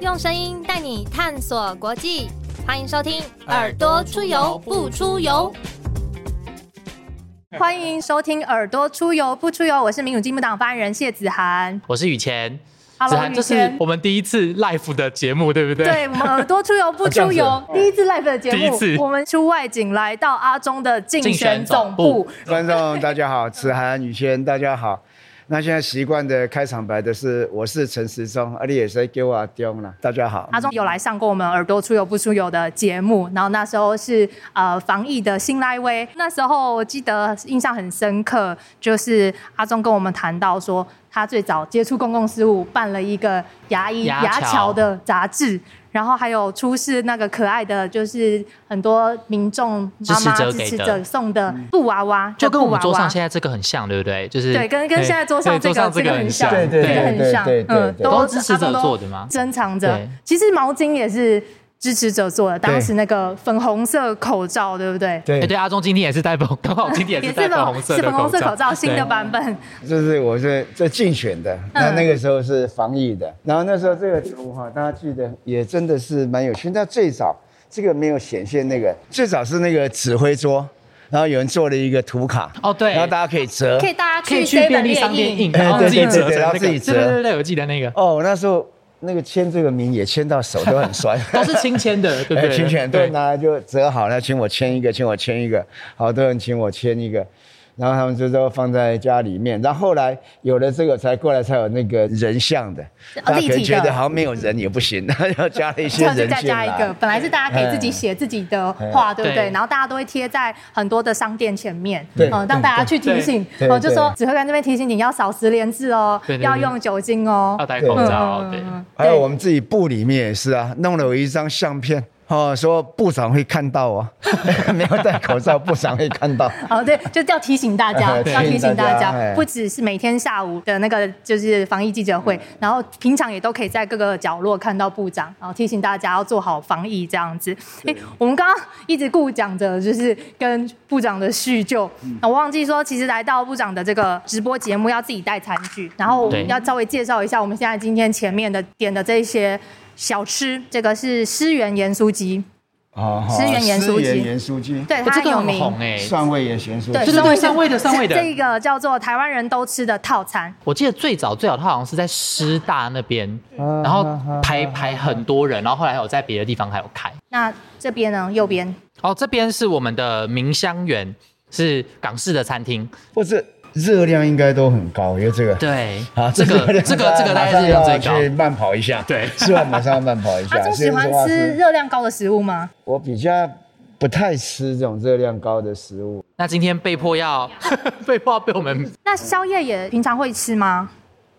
用声音带你探索国际，欢迎收听《耳朵出游不出游》。欢迎收听《耳朵出游不出游》，我是民主进步党发言人谢子涵，我是雨前。Hello，涵，这是我们第一次 live 的节目，对不对？对，我们耳朵出游不出游，第一次 live 的节目，第一次我们出外景来到阿中的竞选总部。观众大家好，子涵、雨谦大家好。那现在习惯的开场白的是，我是陈时中，阿里也是给我阿丢了。大家好，阿中有来上过我们耳朵出油不出油的节目，然后那时候是呃防疫的新来威，那时候我记得印象很深刻，就是阿中跟我们谈到说，他最早接触公共事务，办了一个牙医牙桥的杂志。然后还有出示那个可爱的，就是很多民众妈妈支持者送的布娃娃，就跟我们桌上现在这个很像，对不对？就是对，跟跟现在桌上这个这个很像，对对对，很像，嗯，都支持者做的吗？珍藏着，其实毛巾也是。支持者做的，当时那个粉红色口罩，对不对？对对，阿忠今天也是戴粉，刚好今天也是戴粉红色是粉红色口罩，新的版本。这是我是这竞选的，那那个时候是防疫的，然后那时候这个图哈，大家记得也真的是蛮有趣。那最早这个没有显现那个，最早是那个指挥桌，然后有人做了一个图卡，哦对，然后大家可以折，可以大家可以去便利商店印，然后自己折，然后自己折，对对对，我记得那个。哦，那时候。那个签这个名也签到手都很酸，都是亲签的，对不对？亲签，对，拿来就折好了，请我签一个，请我签一个，好多人请我签一个。然后他们就都放在家里面，然后后来有了这个才过来才有那个人像的，大家可能觉得好像没有人也不行，要加了一些人再加一个，本来是大家可以自己写自己的话，对不对？然后大家都会贴在很多的商店前面，嗯，让大家去提醒，哦，就说指挥官这边提醒你要少十连字哦，要用酒精哦，要戴口罩，对。还有我们自己部里面也是啊，弄了有一张相片。哦，说部长会看到哦，没有戴口罩，部长会看到。哦，对，就要提醒大家，要提醒大家，不只是每天下午的那个就是防疫记者会，然后平常也都可以在各个角落看到部长，然后提醒大家要做好防疫这样子。哎，我们刚刚一直顾讲着就是跟部长的叙旧，我忘记说，其实来到部长的这个直播节目要自己带餐具，然后要稍微介绍一下我们现在今天前面的点的这些。小吃，这个是思源盐酥鸡。哦，思源盐酥鸡，盐酥鸡，对，它有名。蒜味盐酥鸡，对，对蒜味的蒜味的。这个叫做台湾人都吃的套餐。我记得最早最早它好像是在师大那边，然后排排很多人，然后后来有在别的地方还有开。那这边呢？右边？哦，这边是我们的明香园，是港式的餐厅。不是。热量应该都很高，因为这个对 啊，这个这个这个大概是要去慢跑一下，对，吃完马上要慢跑一下。他喜欢吃热量高的食物吗？我比较不太吃这种热量高的食物。那今天被迫要 被迫要被我们，那宵夜也平常会吃吗？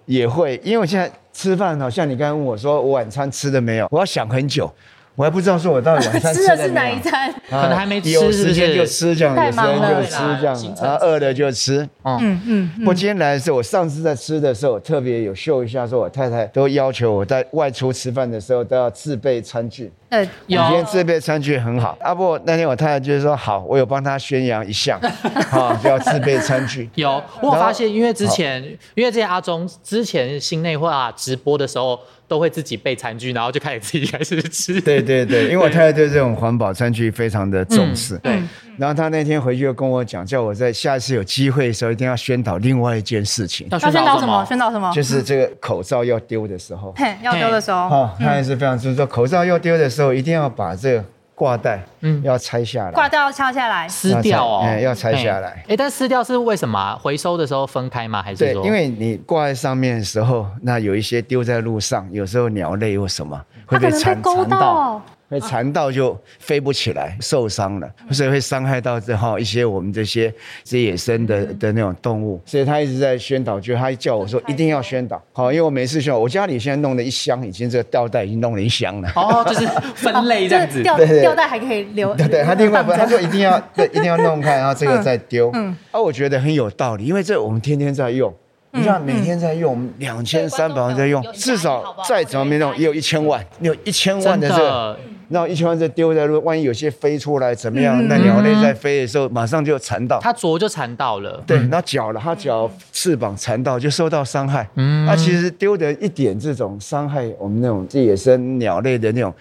也会，因为我现在吃饭好像你刚刚问我说我晚餐吃的没有，我要想很久。我还不知道说我到底晚餐 吃的是哪一餐，可能还没吃，有时间就吃这样，有时间就吃这样，然后饿了就吃。嗯嗯。我今天来的时候，我上次在吃的时候，特别有秀一下，说我太太都要求我在外出吃饭的时候都要自备餐具。呃，有。今天自备餐具很好。啊不，那天我太太就是说好，我有帮她宣扬一项，啊，就要自备餐具。有，我发现，因为之前，因为这些阿忠之前新内化直播的时候。都会自己备餐具，然后就开始自己开始吃。对对对，因为我太太对这种环保餐具非常的重视。对，然后她那天回去又跟我讲，叫我在下一次有机会的时候一定要宣导另外一件事情。要宣导什么？宣导什么？就是这个口罩要丢的时候。嘿，要丢的时候。哦，她也是非常就是说，口罩要丢的时候一定要把这个。挂带，嗯，要拆下来。挂带要拆下来，撕掉哦。哎，要拆下来。哎，但撕掉是为什么？回收的时候分开吗？还是说？对，因为你挂在上面的时候，那有一些丢在路上，有时候鸟类或什么会被缠缠到。会缠到就飞不起来，受伤了，所以会伤害到之后一些我们这些这野生的的那种动物。所以他一直在宣导，就他叫我说一定要宣导。好，因为我每次宣导，我家里现在弄了一箱，已经这个吊带已经弄了一箱了。哦，就是分类这样子，吊吊带还可以留。对对，他另外，他说一定要对，一定要弄开，然后这个再丢。嗯，啊，我觉得很有道理，因为这我们天天在用，你看每天在用，两千三百万在用，至少再怎么没弄也有一千万，有一千万的这个。然后一千万只丢在路，万一有些飞出来怎么样？那鸟类在飞的时候马上就缠到，它啄就缠到了。对，那脚了，它脚翅膀缠到就受到伤害。嗯，那其实丢的一点这种伤害我们那种这野生鸟类的那种。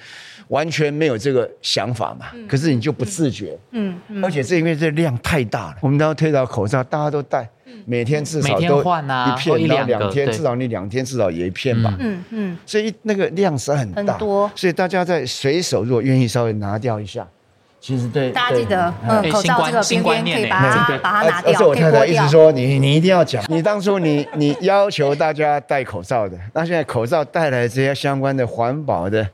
完全没有这个想法嘛？可是你就不自觉，嗯，而且是因为这量太大了，我们都要推到口罩，大家都戴，每天至少都一片，然后两天至少你两天至少也一片吧，嗯。嗯，所以那个量是很大，很多，所以大家在随手如果愿意稍微拿掉一下，其实对大家记得，嗯，口罩这个边边可以把它把它拿掉，而且我太太一直说你你一定要讲，你当初你你要求大家戴口罩的，那现在口罩带来这些相关的环保的。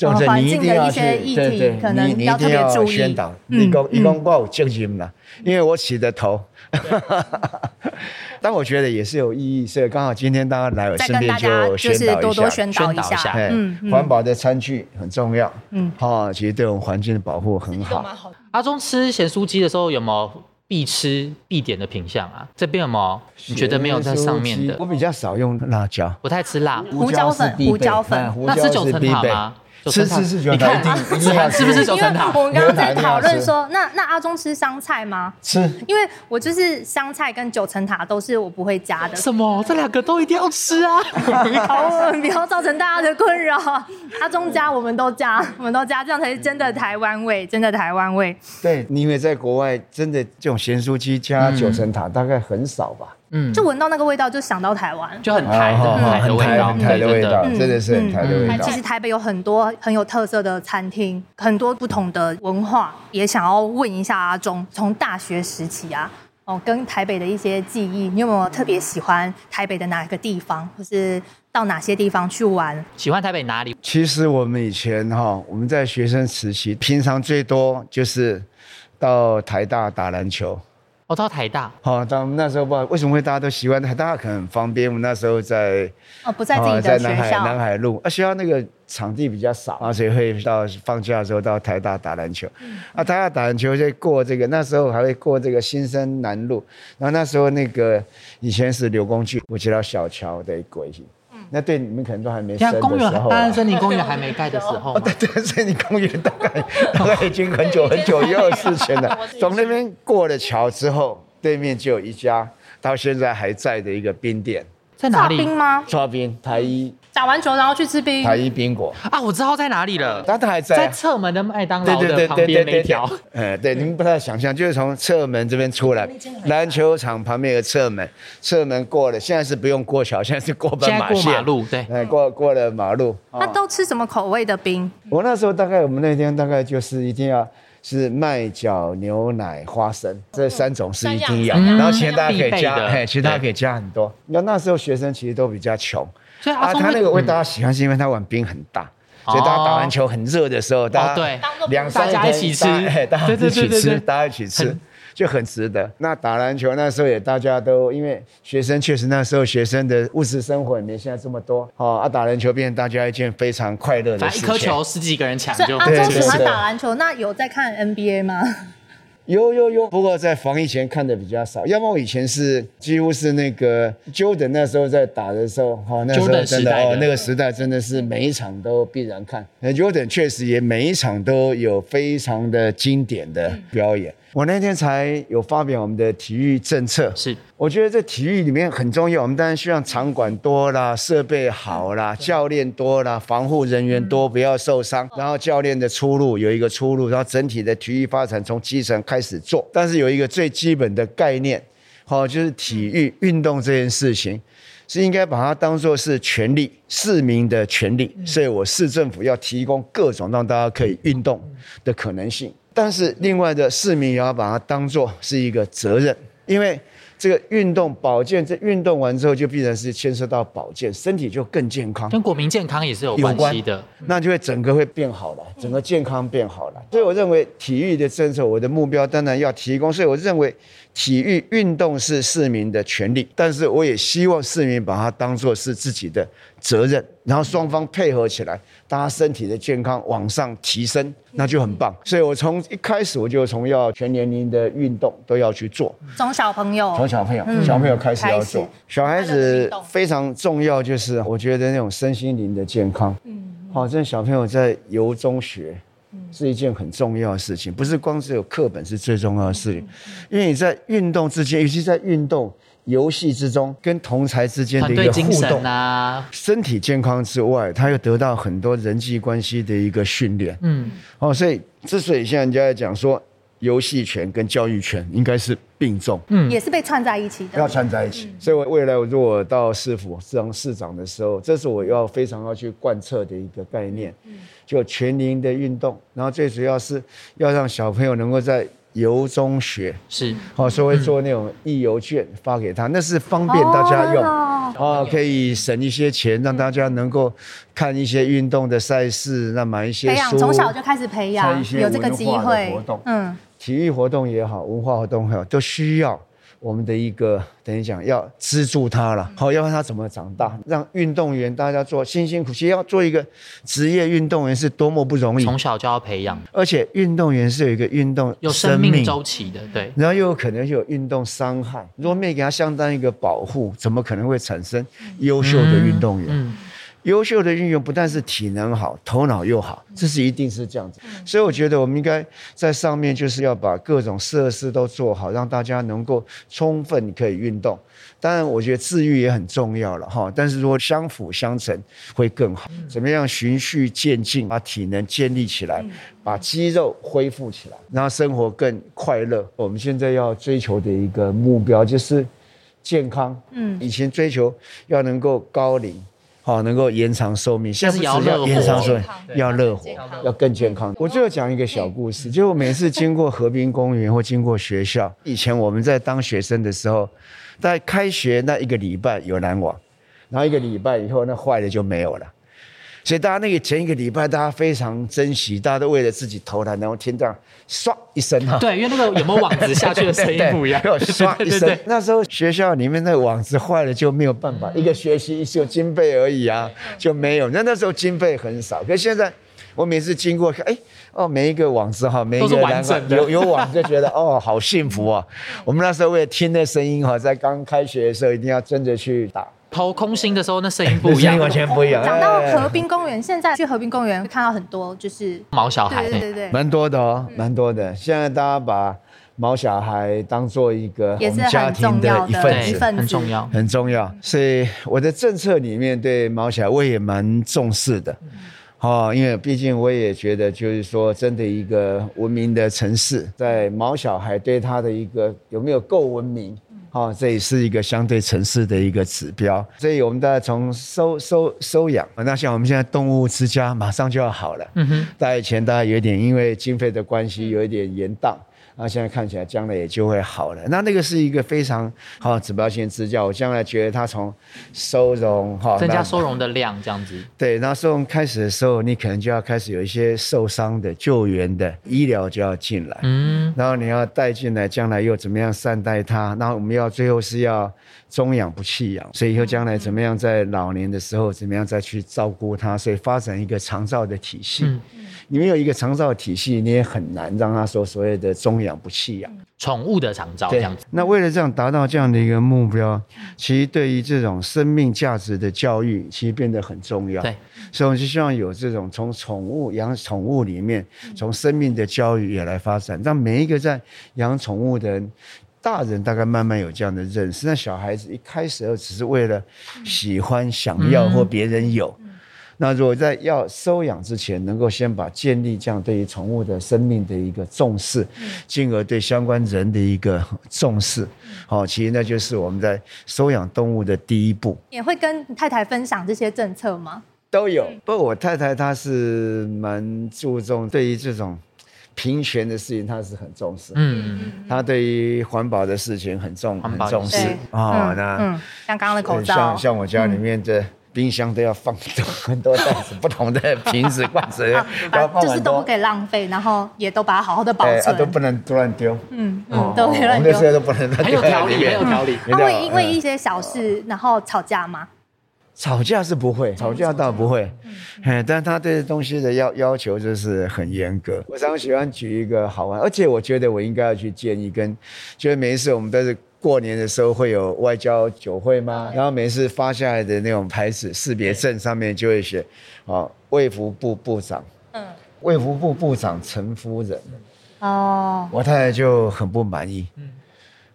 就是你一定要去，对对，你你一定要宣导。你讲你讲我有责任啦，因为我起的头。但我觉得也是有意义，所以刚好今天大家来我身边就宣导一下。嗯，环保的餐具很重要。嗯，好，其实对我们环境的保护很好。阿忠吃咸酥鸡的时候有没有必吃必点的品相啊？这边有没有？你觉得没有在上面的？我比较少用辣椒，不太吃辣。胡椒粉，胡椒粉，那吃九层塔吗？吃吃是觉得一定是不是九层塔？我们刚刚在讨论说，那那阿忠吃香菜吗？吃，因为我就是香菜跟九层塔都是我不会加的。什么？这两个都一定要吃啊！好，不要造成大家的困扰。阿忠加，我们都加，我们都加，这样才是真的台湾味，真的台湾味。对，你以为在国外，真的这种咸酥鸡加九层塔大概很少吧。嗯，就闻到那个味道，就想到台湾，就很台的台的味道，台的味道，真的是很台的味道。其实台北有很多很有特色的餐厅，很多不同的文化，也想要问一下阿忠，从大学时期啊，哦，跟台北的一些记忆，你有没有特别喜欢台北的哪个地方，或是到哪些地方去玩？喜欢台北哪里？其实我们以前哈，我们在学生时期，平常最多就是到台大打篮球。我到台大，好，咱们那时候不知道为什么会大家都喜欢台大，可能很方便。我们那时候在哦，不在自己的学校，南海路，啊，学校那个场地比较少，啊，所以会到放假的时候到台大打篮球。啊，台大打篮球就过这个，那时候还会过这个新生南路，然后那时候那个以前是刘工具，我知道小桥的轨迹。那对你们可能都还没生的时候，大安森林公园还没盖的时候，对对，森林公园大概 大概已经很久很久以后事情了。从那边过了桥之后，对面就有一家到现在还在的一个冰店，在哪里？冰吗？抓冰台一。打完球然后去吃冰，台一冰果啊，我知道在哪里了，他还在在侧门的麦当劳的旁边那条。哎，对，你们不太想象，就是从侧门这边出来，篮球场旁边有个侧门，侧门过了，现在是不用过桥，现在是过斑马线，马路，对，哎，过过了马路。那都吃什么口味的冰？我那时候大概我们那天大概就是一定要是麦角、牛奶、花生这三种是一定要，然后其他大家可以加，哎，其他可以加很多。那那时候学生其实都比较穷。啊，他那个为大家喜欢是因为他碗冰很大，所以大家打篮球很热的时候，大家两三家一起吃，大家一起吃，大家一起吃就很值得。那打篮球那时候也大家都因为学生确实那时候学生的物质生活也没现在这么多，哦啊打篮球变成大家一件非常快乐的事情。一颗球十几个人抢就。阿忠喜欢打篮球，那有在看 NBA 吗？有有有，不过在防疫前看的比较少。要么我以前是几乎是那个 Jordan 那时候在打的时候，哈，那时候真的哦，那个时代真的是每一场都必然看。那 Jordan 确实也每一场都有非常的经典的表演。我那天才有发表我们的体育政策，是我觉得这体育里面很重要。我们当然希望场馆多啦，设备好啦，教练多啦，防护人员多，不要受伤。然后教练的出路有一个出路，然后整体的体育发展从基层开始做。但是有一个最基本的概念，好，就是体育运动这件事情是应该把它当做是权利，市民的权利。所以我市政府要提供各种让大家可以运动的可能性。但是另外的市民也要把它当做是一个责任，因为这个运动保健，这运动完之后就必然是牵涉到保健，身体就更健康，跟国民健康也是有关系的，那就会整个会变好了，整个健康变好了。所以我认为体育的政策，我的目标当然要提供。所以我认为体育运动是市民的权利，但是我也希望市民把它当做是自己的责任，然后双方配合起来。大家身体的健康往上提升，那就很棒。所以我从一开始我就从要全年龄的运动都要去做，从小朋友，从小朋友，小朋友开始要做。小孩子非常重要，就是我觉得那种身心灵的健康。嗯，好，这小朋友在游中学，是一件很重要的事情，不是光只有课本是最重要的事情，因为你在运动之间，尤其在运动游戏之中，跟同才之间的一个互动啊，身体健康之外，他又得到很多人际关系的一个训练。嗯，哦，所以之所以现在人家在讲说。游戏权跟教育权应该是并重，嗯，也是被串在一起的，要串在一起。所以，我未来我如果到市府当市长的时候，这是我要非常要去贯彻的一个概念，嗯。就全龄的运动，然后最主要是要让小朋友能够在游中学，是，哦，所以做那种义游券发给他，那是方便大家用，啊，可以省一些钱，让大家能够看一些运动的赛事，那买一些培养从小就开始培养，有这个机会。活动，嗯。体育活动也好，文化活动也好，都需要我们的一个等于讲要资助他了，好，要看他怎么长大，让运动员大家做辛辛苦苦要做一个职业运动员是多么不容易，从小就要培养，而且运动员是有一个运动有生命周期的，对，然后又有可能有运动伤害，如果没给他相当一个保护，怎么可能会产生优秀的运动员？优秀的运用不但是体能好，头脑又好，这是一定是这样子。所以我觉得我们应该在上面就是要把各种设施都做好，让大家能够充分可以运动。当然，我觉得治愈也很重要了哈。但是如果相辅相成会更好。怎么样循序渐进，把体能建立起来，把肌肉恢复起来，然后生活更快乐。我们现在要追求的一个目标就是健康。嗯，以前追求要能够高龄。好，能够延长寿命，现在是要延长寿命，要乐活，要更健康。我最后讲一个小故事，就每次经过河滨公园或经过学校，以前我们在当学生的时候，在开学那一个礼拜有蓝网，然后一个礼拜以后那坏的就没有了。所以大家那个前一个礼拜，大家非常珍惜，大家都为了自己投篮，然后听到唰一声哈。对，因为那个有没有网子下去的声音不一样。唰一声，那时候学校里面那个网子坏了就没有办法，一个学期就经费而已啊，就没有。那那时候经费很少，可现在我每次经过看，哎，哦，每一个网子哈，每一个完整 有有网就觉得哦，好幸福啊。我们那时候为了听那声音哈，在刚开学的时候一定要争着去打。投空心的时候，那声音不一样，完全不一样。讲到河滨公园，现在去河滨公园看到很多就是毛小孩，对对对，蛮多的哦，蛮多的。现在大家把毛小孩当做一个我们家庭的一份子，很重要，很重要。所以我的政策里面对毛小孩我也蛮重视的，哦，因为毕竟我也觉得就是说，真的一个文明的城市，在毛小孩对他的一个有没有够文明。哦，这也是一个相对城市的一个指标，所以我们大家从收收收养，那像我们现在动物之家马上就要好了。嗯哼，大家以前大家有一点因为经费的关系有一点延宕。那现在看起来，将来也就会好了。那那个是一个非常好指标性支教。我将来觉得它从收容哈，增加收容的量这样子。对，那收容开始的时候，你可能就要开始有一些受伤的救援的医疗就要进来。嗯。然后你要带进来，将来又怎么样善待它？那我们要最后是要中养不弃养，所以以后将来怎么样在老年的时候怎么样再去照顾它？所以发展一个长照的体系。嗯。你没有一个长照体系，你也很难让他说所谓的中养不弃养宠物的长照这样子。那为了这样达到这样的一个目标，其实对于这种生命价值的教育，其实变得很重要。对，所以我就希望有这种从宠物养宠物里面，从生命的教育也来发展，让每一个在养宠物的人，大人大概慢慢有这样的认识。那小孩子一开始只是为了喜欢、想要或别人有。那如果在要收养之前，能够先把建立这样对于宠物的生命的一个重视，进而对相关人的一个重视，好，其实那就是我们在收养动物的第一步。也会跟太太分享这些政策吗？都有。不过我太太她是蛮注重对于这种平权的事情，她是很重视。嗯嗯她对于环保的事情很重很重视。哦，那像刚刚的口罩，像像我家里面的。冰箱都要放很多袋子，不同的瓶子罐子，就是都不可以浪费，然后也都把它好好的保存，都不能乱丢。嗯嗯，都不能乱丢。那些都不能乱丢。很有条理，很有条理。他会因为一些小事然后吵架吗？吵架是不会，吵架倒不会。嗯，但他对东西的要要求就是很严格。我常喜欢举一个好玩，而且我觉得我应该要去建议跟，就是每一次我们都是。过年的时候会有外交酒会吗？然后每次发下来的那种牌子识别证上面就会写，啊，卫福部部长，嗯，卫福部部长陈夫人。哦，我太太就很不满意。嗯，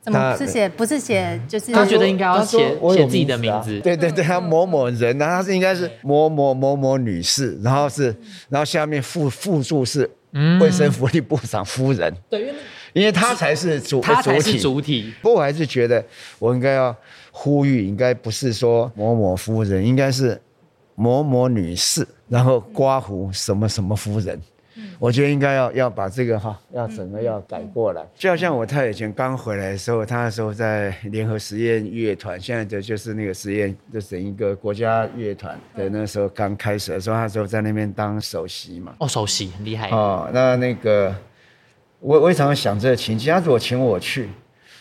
怎么是写不是写就是他觉得应该要写写自己的名字。对对对，他某某人呢，他是应该是某某某某女士，然后是然后下面附附注是卫生福利部长夫人。对，因为因为他才是主他才是主体。不过我还是觉得我应该要呼吁，应该不是说某某夫人，应该是某某女士，然后刮胡什么什么夫人。我觉得应该要要把这个哈，要整个要改过来。就好像我太太以前刚回来的时候，她那时候在联合实验乐团，现在的就是那个实验，就整一个国家乐团的那时候刚开始的时候，那时候在那边当首席嘛。哦，首席很厉害。哦，那那个我我也常常想这个情景，他如果请我去。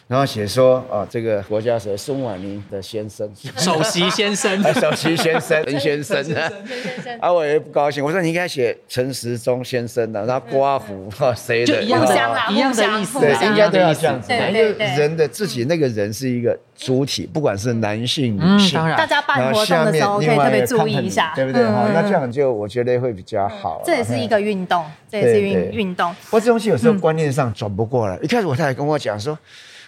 然后写说啊，这个国家是孙婉宁的先生，首席先生，首席 先生，陈先生啊，啊，我也不高兴。我说你应该写陈时中先生的，然后刮胡哈谁的，一样的一样的意思，对，应该都要这样子。因为人的自己那个人是一个主体，不管是男性女性，大家办活动的时候可以特别注意一下，对不对？哈，那这样就我觉得会比较好。这也是一个运动，这也是运运动。不过这东西有时候观念上转不过来。一开始我太太跟我讲说。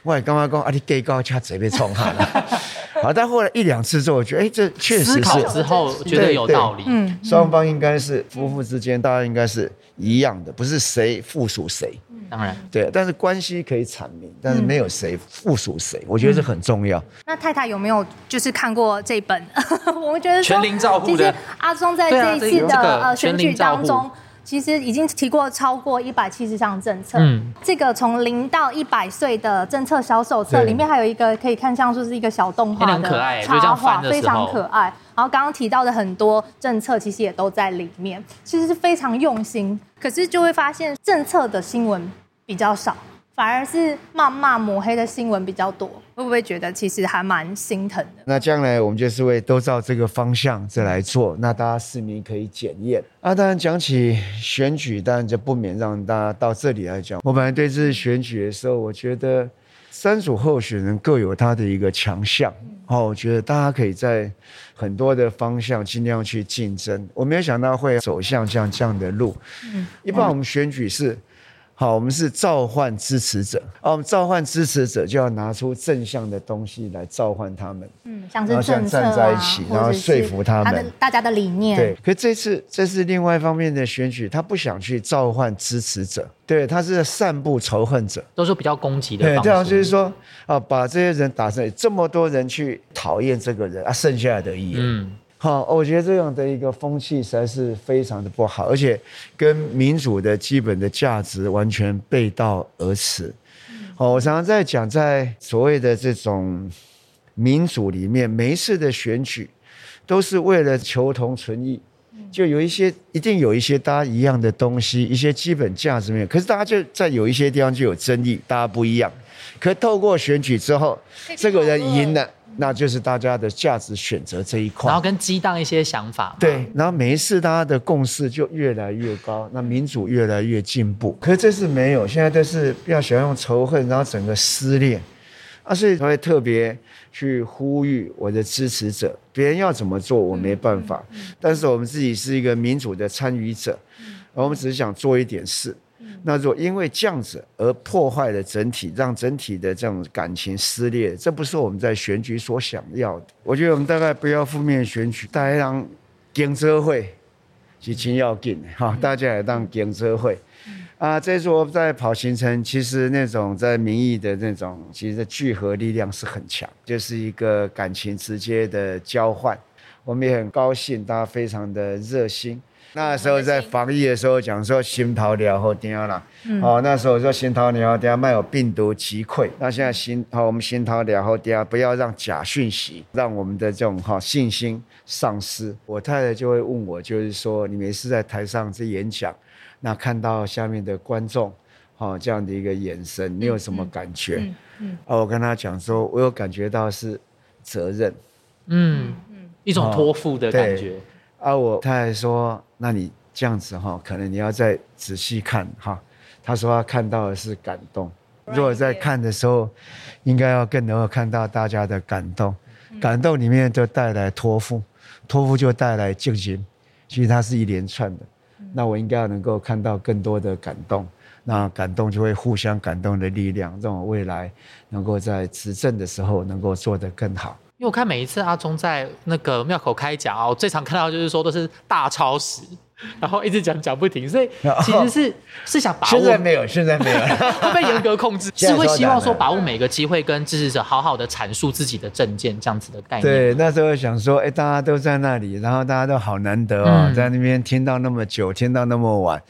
我也刚刚讲啊，你给高掐嘴被冲哈了，好，但后来一两次之后，我觉得哎，这确实是之后觉得有道理。嗯，双方应该是夫妇之间，大家应该是一样的，不是谁附属谁。当然，对，但是关系可以阐明，但是没有谁附属谁，我觉得这很重要。那太太有没有就是看过这本？我们觉得全龄照护的阿忠在这一次的呃选举当中。其实已经提过超过一百七十项政策，嗯，这个从零到一百岁的政策小手册里面还有一个可以看像说是一个小动画的插画，非常可爱。然后刚刚提到的很多政策其实也都在里面，其实是非常用心。可是就会发现政策的新闻比较少。反而是骂骂抹黑的新闻比较多，会不会觉得其实还蛮心疼的？那将来我们就是会都照这个方向再来做，那大家市民可以检验。啊，当然讲起选举，当然就不免让大家到这里来讲。我本来对这次选举的时候，我觉得三组候选人各有他的一个强项，哦，我觉得大家可以在很多的方向尽量去竞争。我没有想到会走向像这样的路。嗯，一般我们选举是。好，我们是召唤支持者，啊，我们召唤支持者就要拿出正向的东西来召唤他们，嗯，像是政策站在一起，然后说服他们，大家的理念。对，可这次这是另外一方面的选举，他不想去召唤支持者，对，他是散布仇恨者，都是比较攻击的对，这样就是说，啊，把这些人打成这么多人去讨厌这个人啊，剩下来的一嗯。好，我觉得这样的一个风气实在是非常的不好，而且跟民主的基本的价值完全背道而驰。好，我常常在讲，在所谓的这种民主里面，每一次的选举都是为了求同存异，就有一些一定有一些大家一样的东西，一些基本价值面，可是大家就在有一些地方就有争议，大家不一样。可透过选举之后，这个人赢了。那就是大家的价值选择这一块，然后跟激荡一些想法，对，然后每一次大家的共识就越来越高，那民主越来越进步。可是这次没有，现在都是比较喜欢用仇恨，然后整个撕裂，啊，所以才会特别去呼吁我的支持者，别人要怎么做我没办法，但是我们自己是一个民主的参与者，我们只是想做一点事。那如果因为这样子而破坏了整体，让整体的这种感情撕裂，这不是我们在选举所想要的。我觉得我们大概不要负面选举，大家让警车会是挺要紧的哈，大家也当警车会。啊，这次我在跑行程，其实那种在民意的那种，其实聚合力量是很强，就是一个感情直接的交换。我们也很高兴，大家非常的热心。那时候在防疫的时候讲说心头疗好点啦，哦，那时候说心头疗好点，卖有病毒击溃。那现在心好，我们心头疗好点，不要让假讯息让我们的这种哈信心丧失。我太太就会问我，就是说你每次在台上这演讲，那看到下面的观众，哈这样的一个眼神，你有什么感觉？嗯，哦，我跟他讲说，我有感觉到是责任，嗯嗯，一种托付的感觉。啊，我太太说。那你这样子哈，可能你要再仔细看哈。他说他看到的是感动，如果在看的时候，应该要更能够看到大家的感动。感动里面就带来托付，托付就带来敬心。其实它是一连串的。那我应该要能够看到更多的感动，那感动就会互相感动的力量，让我未来能够在执政的时候能够做得更好。因为我看每一次阿忠在那个庙口开讲啊，我最常看到就是说都是大超时。然后一直讲讲不停，所以其实是是想把握。现在没有，现在没有，会被严格控制。是会希望说把握每个机会，跟支持者好好的阐述自己的证件，这样子的概念。对，那时候想说，哎，大家都在那里，然后大家都好难得哦，在那边听到那么久，听到那么晚，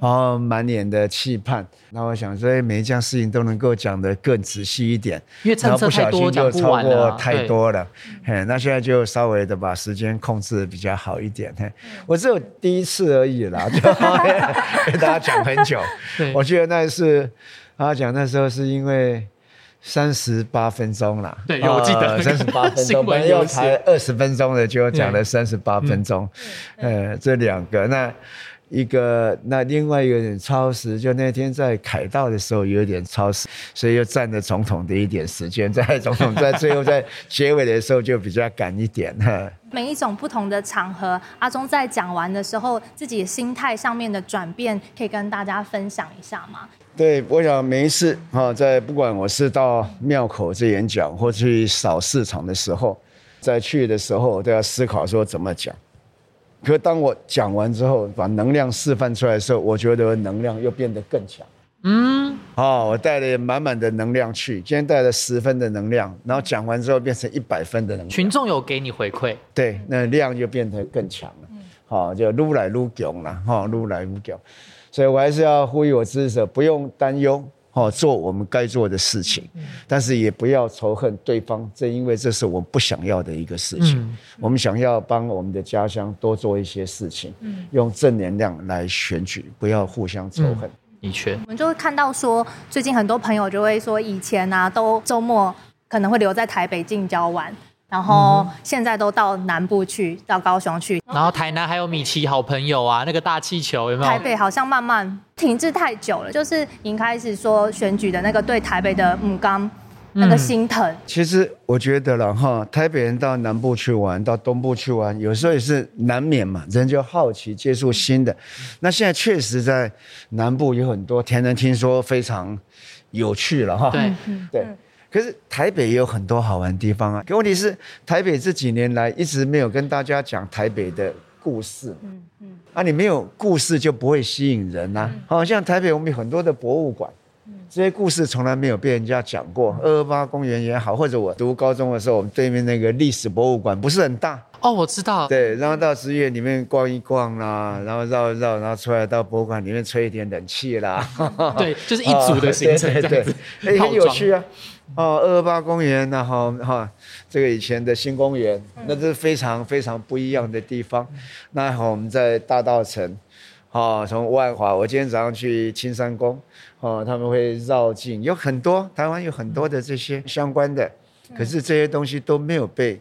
然后满脸的期盼。那我想说，每一件事情都能够讲得更仔细一点，因为不小心就超过太多了。嘿，那现在就稍微的把时间控制比较好一点。嘿，我只有第一次而已啦，就跟大家讲很久。我记得那是他讲那时候是因为三十八分钟啦。对，我记得三十八分钟，本来要才二十分钟的，就讲了三十八分钟。呃，这两个那。一个，那另外一个人超时，就那天在凯道的时候有点超时，所以又占了总统的一点时间。在总统在最后在结尾的时候就比较赶一点哈。每一种不同的场合，阿忠在讲完的时候，自己心态上面的转变，可以跟大家分享一下吗？对，我想每一次哈，在不管我是到庙口这演讲，或去扫市场的时候，在去的时候，我都要思考说怎么讲。可当我讲完之后，把能量示范出来的时候，我觉得能量又变得更强。嗯，哦，我带了满满的能量去，今天带了十分的能量，然后讲完之后变成一百分的能量。群众有给你回馈，对，那量就变得更强了。好，就撸来撸强了，哈，撸来撸强。所以我还是要呼吁我支持者，不用担忧。哦，做我们该做的事情，但是也不要仇恨对方，正因为这是我们不想要的一个事情。我们想要帮我们的家乡多做一些事情，用正能量来选举，不要互相仇恨。的确，我们就会看到说，最近很多朋友就会说，以前啊，都周末可能会留在台北近郊玩。然后现在都到南部去，到高雄去。然后台南还有米奇好朋友啊，那个大气球有没有？台北好像慢慢停滞太久了，就是已经开始说选举的那个对台北的母刚那个心疼。其实我觉得了哈，台北人到南部去玩，到东部去玩，有时候也是难免嘛，人就好奇接触新的。那现在确实在南部有很多田人听说非常有趣了哈。对对。可是台北也有很多好玩的地方啊。可问题是，台北这几年来一直没有跟大家讲台北的故事。嗯嗯。啊，你没有故事就不会吸引人呐。好像台北我们有很多的博物馆，这些故事从来没有被人家讲过。二二八公园也好，或者我读高中的时候，我们对面那个历史博物馆不是很大。哦，我知道。对，然后到十月里面逛一逛啦，然后绕一绕，然后出来到博物馆里面吹一点冷气啦。对，就是一组的 行程，对对，很有趣啊。哦，二二八公园，然后哈，这个以前的新公园，那是非常非常不一样的地方。那好，我们在大道城，哦，从万华，我今天早上去青山宫，哦，他们会绕境，有很多台湾有很多的这些相关的，可是这些东西都没有被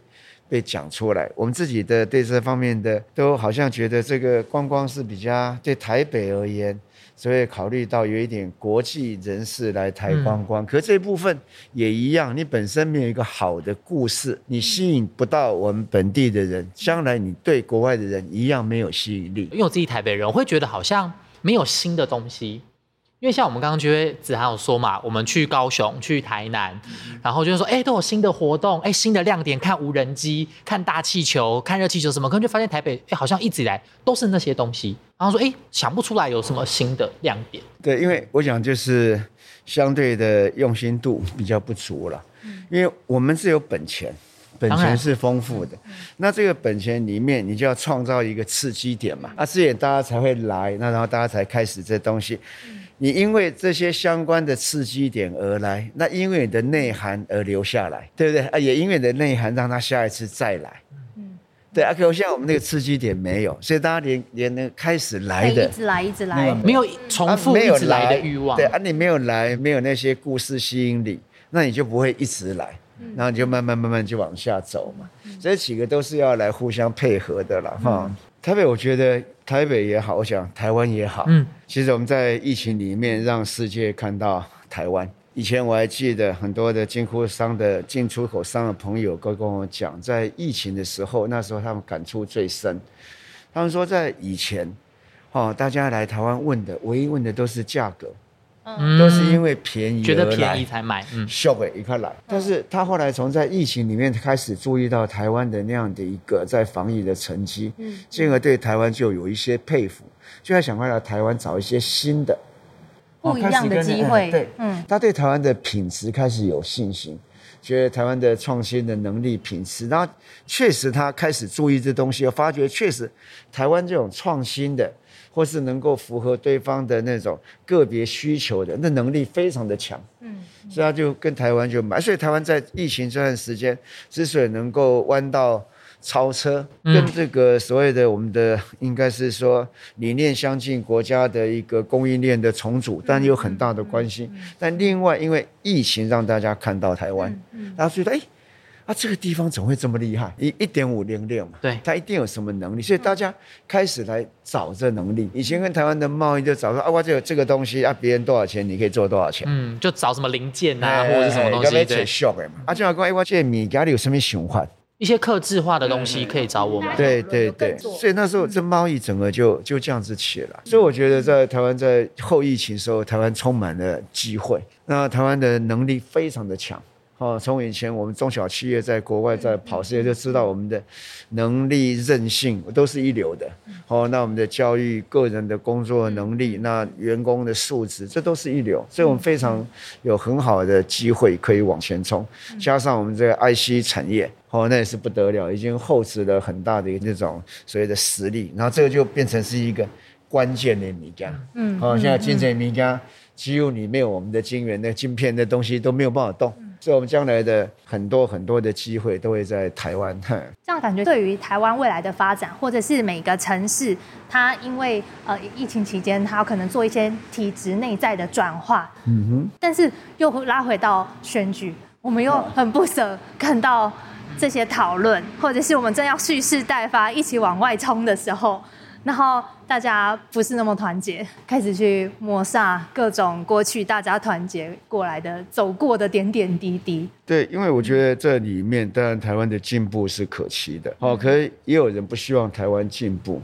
被讲出来。我们自己的对这方面的，都好像觉得这个观光是比较对台北而言。所以考虑到有一点国际人士来台观光，可这部分也一样，你本身没有一个好的故事，你吸引不到我们本地的人，将来你对国外的人一样没有吸引力。因为我自己台北人，我会觉得好像没有新的东西。因为像我们刚刚就会子涵有说嘛，我们去高雄、去台南，然后就是说，哎，都有新的活动，哎，新的亮点，看无人机、看大气球、看热气球什么，可能就发现台北，哎，好像一直以来都是那些东西。然后说，哎，想不出来有什么新的亮点。对，因为我想就是相对的用心度比较不足了，因为我们是有本钱，本钱是丰富的，那这个本钱里面，你就要创造一个刺激点嘛，啊，刺激点大家才会来，那然后大家才开始这东西。你因为这些相关的刺激点而来，那因为你的内涵而留下来，对不对啊？也因为你的内涵让他下一次再来。嗯，对啊。可现在我们那个刺激点没有，所以大家连连那开始来的，一直来，一直来，没有重复一直来的欲望。对啊，你没有来，没有那些故事吸引力，那你就不会一直来，然后你就慢慢慢慢就往下走嘛。这几个都是要来互相配合的了哈。特别，我觉得台北也好，我想台湾也好。嗯，其实我们在疫情里面让世界看到台湾。以前我还记得很多的进口商的进出口商的朋友都跟我讲，在疫情的时候，那时候他们感触最深。他们说，在以前，哦，大家来台湾问的，唯一问的都是价格。都是因为便宜，觉得便宜才买，嗯，秀给一块来。但是他后来从在疫情里面开始注意到台湾的那样的一个在防疫的成绩，嗯，进而对台湾就有一些佩服，就在想快来台湾找一些新的不一样的机会，对，嗯，他对台湾的品质开始有信心，觉得台湾的创新的能力品质，然后确实他开始注意这东西，发觉确实台湾这种创新的。或是能够符合对方的那种个别需求的，那能力非常的强。嗯，所以他就跟台湾就买。所以台湾在疫情这段时间之所以能够弯道超车，跟这个所谓的我们的应该是说理念相近国家的一个供应链的重组，但有很大的关系。但另外，因为疫情让大家看到台湾，大家觉得哎。啊，这个地方怎么会这么厉害？一一点五零六嘛，对，它一定有什么能力，所以大家开始来找这能力。以前跟台湾的贸易就找说啊，我这有这个东西啊，别人多少钱，你可以做多少钱。嗯，就找什么零件啊，或者是什么东西，对。啊，就好讲，哎，我这米家里有什么想法？一些克制化的东西可以找我们。对对对，所以那时候这贸易整个就就这样子起来。所以我觉得在台湾在后疫情时候，台湾充满了机会。那台湾的能力非常的强。哦，从以前我们中小企业在国外在跑事业，就知道我们的能力、韧性都是一流的。哦，那我们的教育、个人的工作能力、那员工的素质，这都是一流。所以我们非常有很好的机会可以往前冲。加上我们这个 IC 产业，哦，那也是不得了，已经厚植了很大的那种所谓的实力。然后这个就变成是一个关键的米家。嗯，哦，现在金城米家，只有你没有我们的晶圆、那晶片的东西都没有办法动。所以，我们将来的很多很多的机会都会在台湾。这样感觉，对于台湾未来的发展，或者是每个城市，它因为呃疫情期间，它可能做一些体制内在的转化。嗯哼。但是又拉回到选举，我们又很不舍看到这些讨论，或者是我们正要蓄势待发，一起往外冲的时候。然后大家不是那么团结，开始去抹煞各种过去大家团结过来的、走过的点点滴滴。对，因为我觉得这里面当然台湾的进步是可期的，哦，可是也有人不希望台湾进步，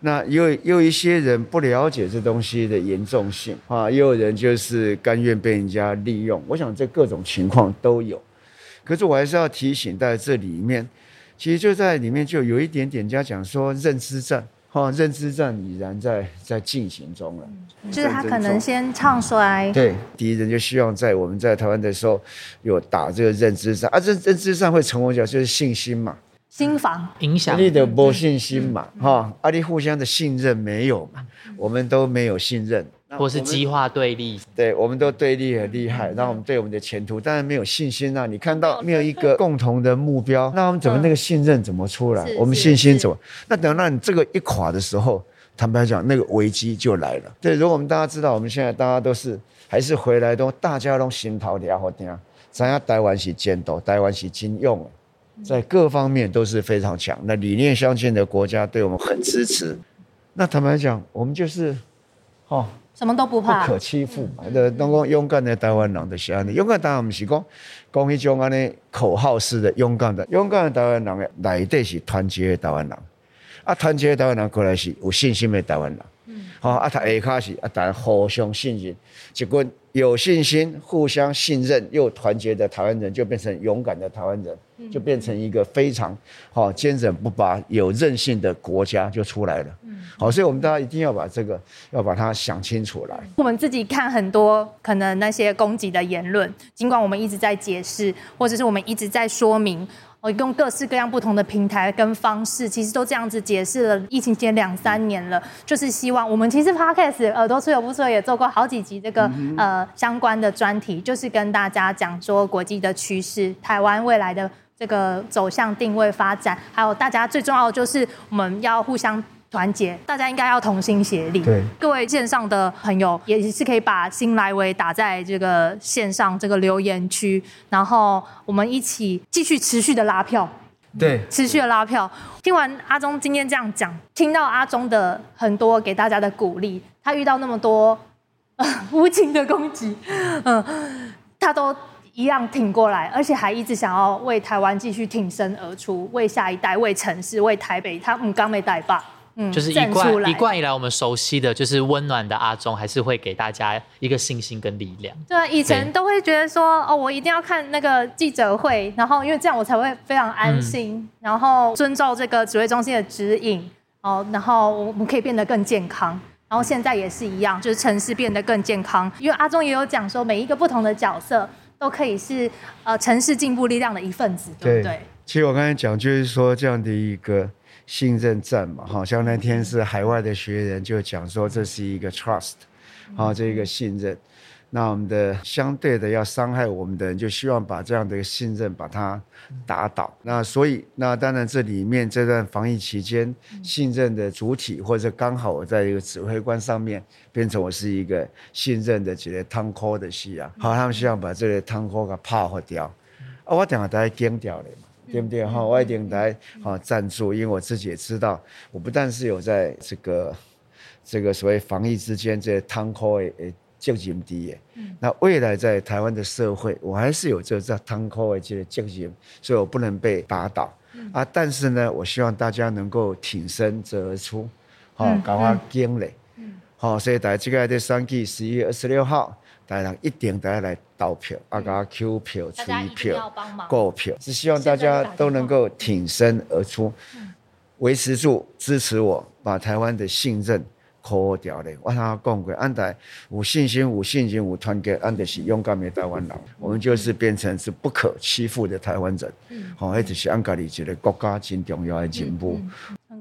那也有有一些人不了解这东西的严重性啊，也有人就是甘愿被人家利用。我想这各种情况都有，可是我还是要提醒，在这里面，其实就在里面就有一点点，家讲说认知战。哦，认知战已然在在进行中了，就是他可能先唱衰，对敌人就希望在我们在台湾的时候有打这个认知战啊，认认知战会成功讲就是信心嘛，心房影响你的不信心嘛，哈，阿里互相的信任没有嘛，我们都没有信任。或是激化对立，对，我们都对立很厉害，然后我们对我们的前途当然没有信心啊！你看到没有一个共同的目标，那我们怎么那个信任怎么出来？我们信心怎么？那等到你这个一垮的时候，坦白讲，那个危机就来了。对，如果我们大家知道，我们现在大家都是还是回来都大家都心头聊好听，咱要台湾是坚斗，台湾是金用，在各方面都是非常强。那理念相近的国家对我们很支持。那坦白讲，我们就是，哦。什么都不怕，不可欺负嘛。那能够勇敢的台湾人就是安尼，勇敢当然不是讲讲一种安尼口号式的勇敢的，勇敢的台湾人的内底是团结的台湾人，啊，团结的台湾人过来是有信心的台湾人。嗯，好，啊，他下卡是啊，大家互相信任，结果有信心、互相信任又团结的台湾人，就变成勇敢的台湾人。就变成一个非常好坚韧不拔、有韧性的国家就出来了。好，所以我们大家一定要把这个要把它想清楚来。我们自己看很多可能那些攻击的言论，尽管我们一直在解释，或者是我们一直在说明，我用各式各样不同的平台跟方式，其实都这样子解释了。疫情前两三年了，就是希望我们其实 Podcast 耳朵吹有不吹也做过好几集这个呃相关的专题，就是跟大家讲说国际的趋势，台湾未来的。这个走向定位发展，还有大家最重要的就是我们要互相团结，大家应该要同心协力。对，各位线上的朋友也是可以把新来维打在这个线上这个留言区，然后我们一起继续持续的拉票。对，持续的拉票。听完阿忠今天这样讲，听到阿忠的很多给大家的鼓励，他遇到那么多 无情的攻击，嗯，他都。一样挺过来，而且还一直想要为台湾继续挺身而出，为下一代、为城市、为台北，他唔刚没带爸。就是一贯一贯以来我们熟悉的就是温暖的阿忠，还是会给大家一个信心跟力量。对，以前都会觉得说，哦，我一定要看那个记者会，然后因为这样我才会非常安心，然后遵照这个指挥中心的指引，哦，然后我们可以变得更健康。然后现在也是一样，就是城市变得更健康。因为阿忠也有讲说，每一个不同的角色都可以是呃城市进步力量的一份子，对不对？其实我刚才讲就是说这样的一个。信任战嘛，好像那天是海外的学员就讲说这是一个 trust，啊，这一个信任。那我们的相对的要伤害我们的人，就希望把这样的一个信任把它打倒。那所以，那当然这里面这段防疫期间，信任的主体或者刚好我在一个指挥官上面变成我是一个信任的这个汤科的戏啊，好，他们希望把这个汤科给泡掉，啊，我等下大家惊掉了嘛。对不对哈？我一定来哈赞助，因为我自己也知道，我不但是有在这个这个所谓防疫之间这汤口诶救济低耶，那未来在台湾的社会，我还是有这这汤口诶这个救济，所以我不能被打倒啊。但是呢，我希望大家能够挺身而出，好，赶快经历，好，所以大家这个在三季十一月二十六号。大家一定大家来投票，啊，加 Q 票、催票、购票，是希望大家都能够挺身而出，维持住支持我，把台湾的信任扣掉嘞。我他讲过，安台有信心、有信心、有团结，安的是勇敢的台湾人。我们就是变成是不可欺负的台湾人。好，那就是安家里一个国家真重要的进步。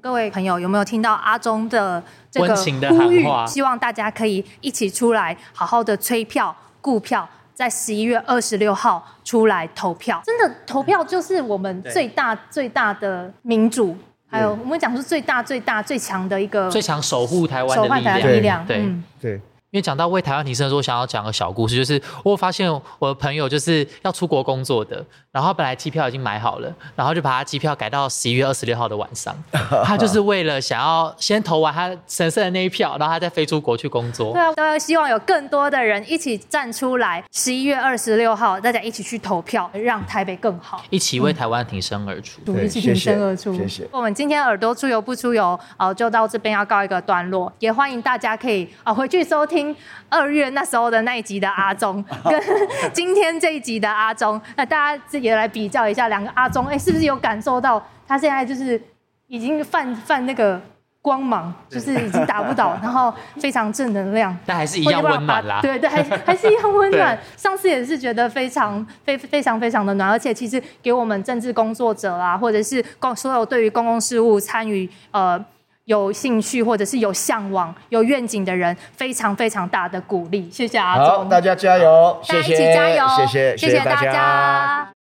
各位朋友，有没有听到阿忠的这个呼吁？希望大家可以一起出来，好好的催票、顾票，在十一月二十六号出来投票。真的，投票就是我们最大最大的民主，还有我们讲是最大最大最强的一个最强守护台湾的力量。对对。因为讲到为台湾提升的时候，我想要讲个小故事，就是我发现我的朋友就是要出国工作的，然后本来机票已经买好了，然后就把他机票改到十一月二十六号的晚上，他就是为了想要先投完他神圣的那一票，然后他再飞出国去工作。对啊，都要希望有更多的人一起站出来，十一月二十六号大家一起去投票，让台北更好，一起为台湾挺身而出，一起挺身而出。谢谢。我们今天耳朵出游不出游，哦，就到这边要告一个段落，也欢迎大家可以啊回去收听。二月那时候的那一集的阿忠，跟 今天这一集的阿忠，那大家自己来比较一下，两个阿忠，哎，是不是有感受到他现在就是已经泛泛那个光芒，就是已经打不倒，然后非常正能量，但 还是一样温暖啦。对对，还还是一样温暖。上次也是觉得非常非非常非常的暖，而且其实给我们政治工作者啊，或者是公所有对于公共事务参与呃。有兴趣或者是有向往、有愿景的人，非常非常大的鼓励。谢谢阿忠，大家加油！谢谢，一起加油！谢谢，谢谢大家。